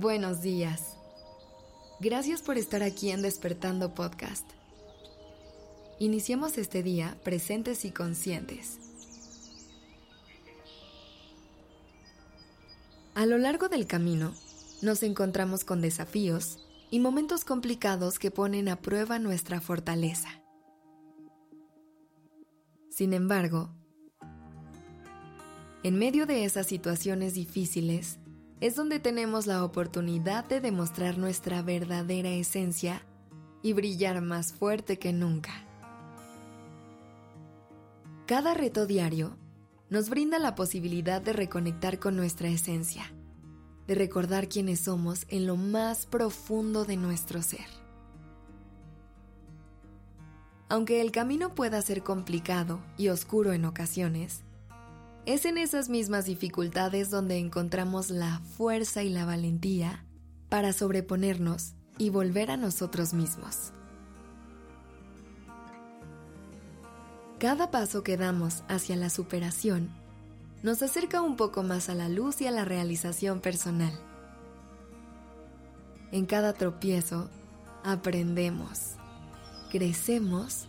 Buenos días. Gracias por estar aquí en Despertando Podcast. Iniciemos este día presentes y conscientes. A lo largo del camino, nos encontramos con desafíos y momentos complicados que ponen a prueba nuestra fortaleza. Sin embargo, en medio de esas situaciones difíciles, es donde tenemos la oportunidad de demostrar nuestra verdadera esencia y brillar más fuerte que nunca. Cada reto diario nos brinda la posibilidad de reconectar con nuestra esencia, de recordar quiénes somos en lo más profundo de nuestro ser. Aunque el camino pueda ser complicado y oscuro en ocasiones, es en esas mismas dificultades donde encontramos la fuerza y la valentía para sobreponernos y volver a nosotros mismos. Cada paso que damos hacia la superación nos acerca un poco más a la luz y a la realización personal. En cada tropiezo aprendemos, crecemos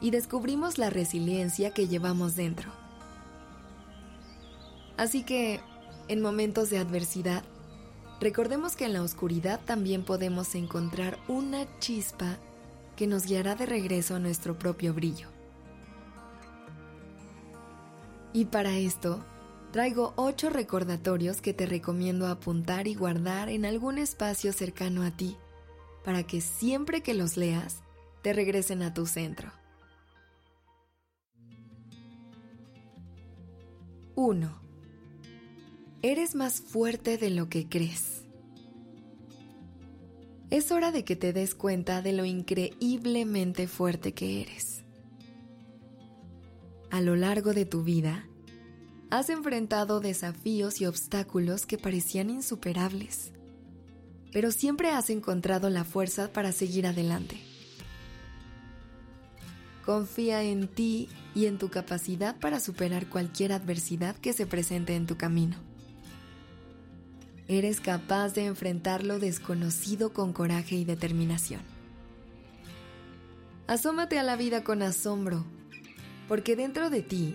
y descubrimos la resiliencia que llevamos dentro. Así que, en momentos de adversidad, recordemos que en la oscuridad también podemos encontrar una chispa que nos guiará de regreso a nuestro propio brillo. Y para esto, traigo ocho recordatorios que te recomiendo apuntar y guardar en algún espacio cercano a ti, para que siempre que los leas, te regresen a tu centro. 1. Eres más fuerte de lo que crees. Es hora de que te des cuenta de lo increíblemente fuerte que eres. A lo largo de tu vida, has enfrentado desafíos y obstáculos que parecían insuperables, pero siempre has encontrado la fuerza para seguir adelante. Confía en ti y en tu capacidad para superar cualquier adversidad que se presente en tu camino. Eres capaz de enfrentar lo desconocido con coraje y determinación. Asómate a la vida con asombro, porque dentro de ti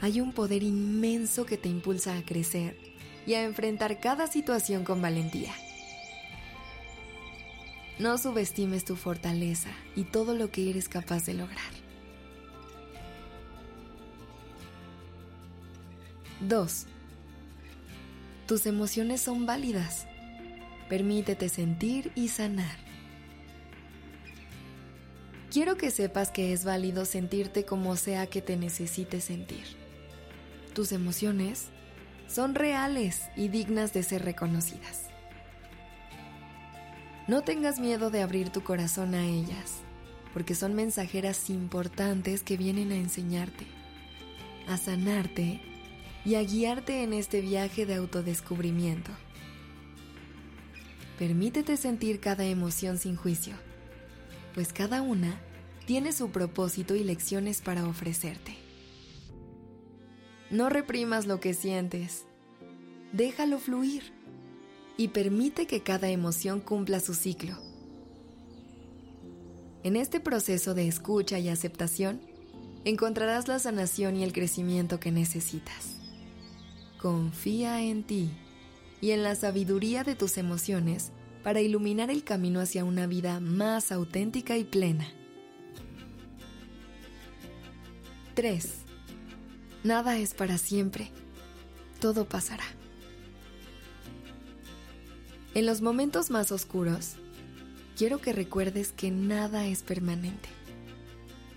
hay un poder inmenso que te impulsa a crecer y a enfrentar cada situación con valentía. No subestimes tu fortaleza y todo lo que eres capaz de lograr. 2. Tus emociones son válidas. Permítete sentir y sanar. Quiero que sepas que es válido sentirte como sea que te necesites sentir. Tus emociones son reales y dignas de ser reconocidas. No tengas miedo de abrir tu corazón a ellas, porque son mensajeras importantes que vienen a enseñarte, a sanarte y a guiarte en este viaje de autodescubrimiento. Permítete sentir cada emoción sin juicio, pues cada una tiene su propósito y lecciones para ofrecerte. No reprimas lo que sientes, déjalo fluir y permite que cada emoción cumpla su ciclo. En este proceso de escucha y aceptación, encontrarás la sanación y el crecimiento que necesitas. Confía en ti y en la sabiduría de tus emociones para iluminar el camino hacia una vida más auténtica y plena. 3. Nada es para siempre. Todo pasará. En los momentos más oscuros, quiero que recuerdes que nada es permanente.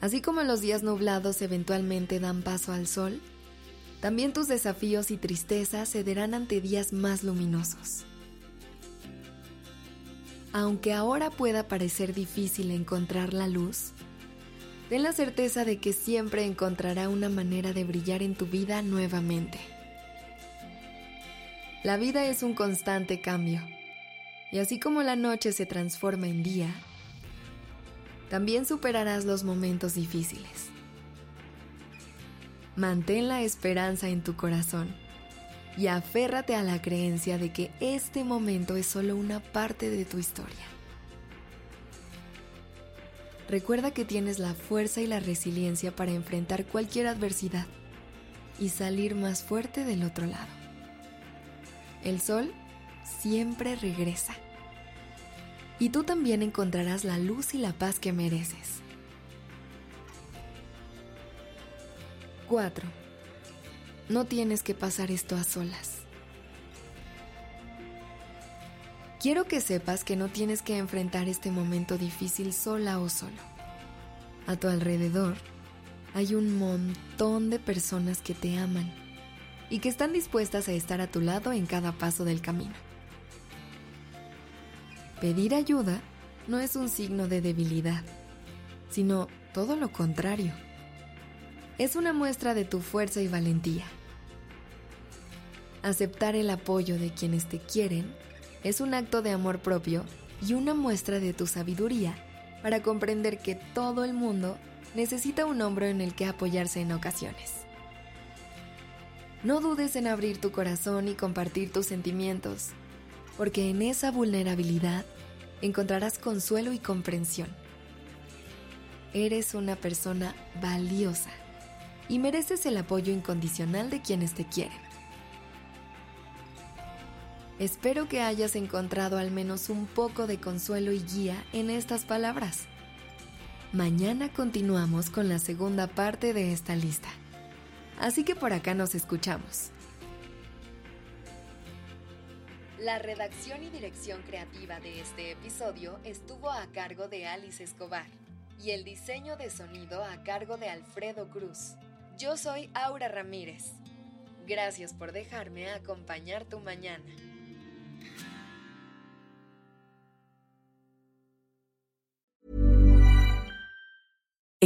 Así como los días nublados eventualmente dan paso al sol, también tus desafíos y tristezas cederán ante días más luminosos. Aunque ahora pueda parecer difícil encontrar la luz, ten la certeza de que siempre encontrará una manera de brillar en tu vida nuevamente. La vida es un constante cambio, y así como la noche se transforma en día, también superarás los momentos difíciles. Mantén la esperanza en tu corazón y aférrate a la creencia de que este momento es solo una parte de tu historia. Recuerda que tienes la fuerza y la resiliencia para enfrentar cualquier adversidad y salir más fuerte del otro lado. El sol siempre regresa. Y tú también encontrarás la luz y la paz que mereces. 4. No tienes que pasar esto a solas. Quiero que sepas que no tienes que enfrentar este momento difícil sola o solo. A tu alrededor hay un montón de personas que te aman y que están dispuestas a estar a tu lado en cada paso del camino. Pedir ayuda no es un signo de debilidad, sino todo lo contrario. Es una muestra de tu fuerza y valentía. Aceptar el apoyo de quienes te quieren es un acto de amor propio y una muestra de tu sabiduría para comprender que todo el mundo necesita un hombro en el que apoyarse en ocasiones. No dudes en abrir tu corazón y compartir tus sentimientos, porque en esa vulnerabilidad encontrarás consuelo y comprensión. Eres una persona valiosa y mereces el apoyo incondicional de quienes te quieren. Espero que hayas encontrado al menos un poco de consuelo y guía en estas palabras. Mañana continuamos con la segunda parte de esta lista. Así que por acá nos escuchamos. La redacción y dirección creativa de este episodio estuvo a cargo de Alice Escobar y el diseño de sonido a cargo de Alfredo Cruz. Yo soy Aura Ramírez. Gracias por dejarme acompañar tu mañana.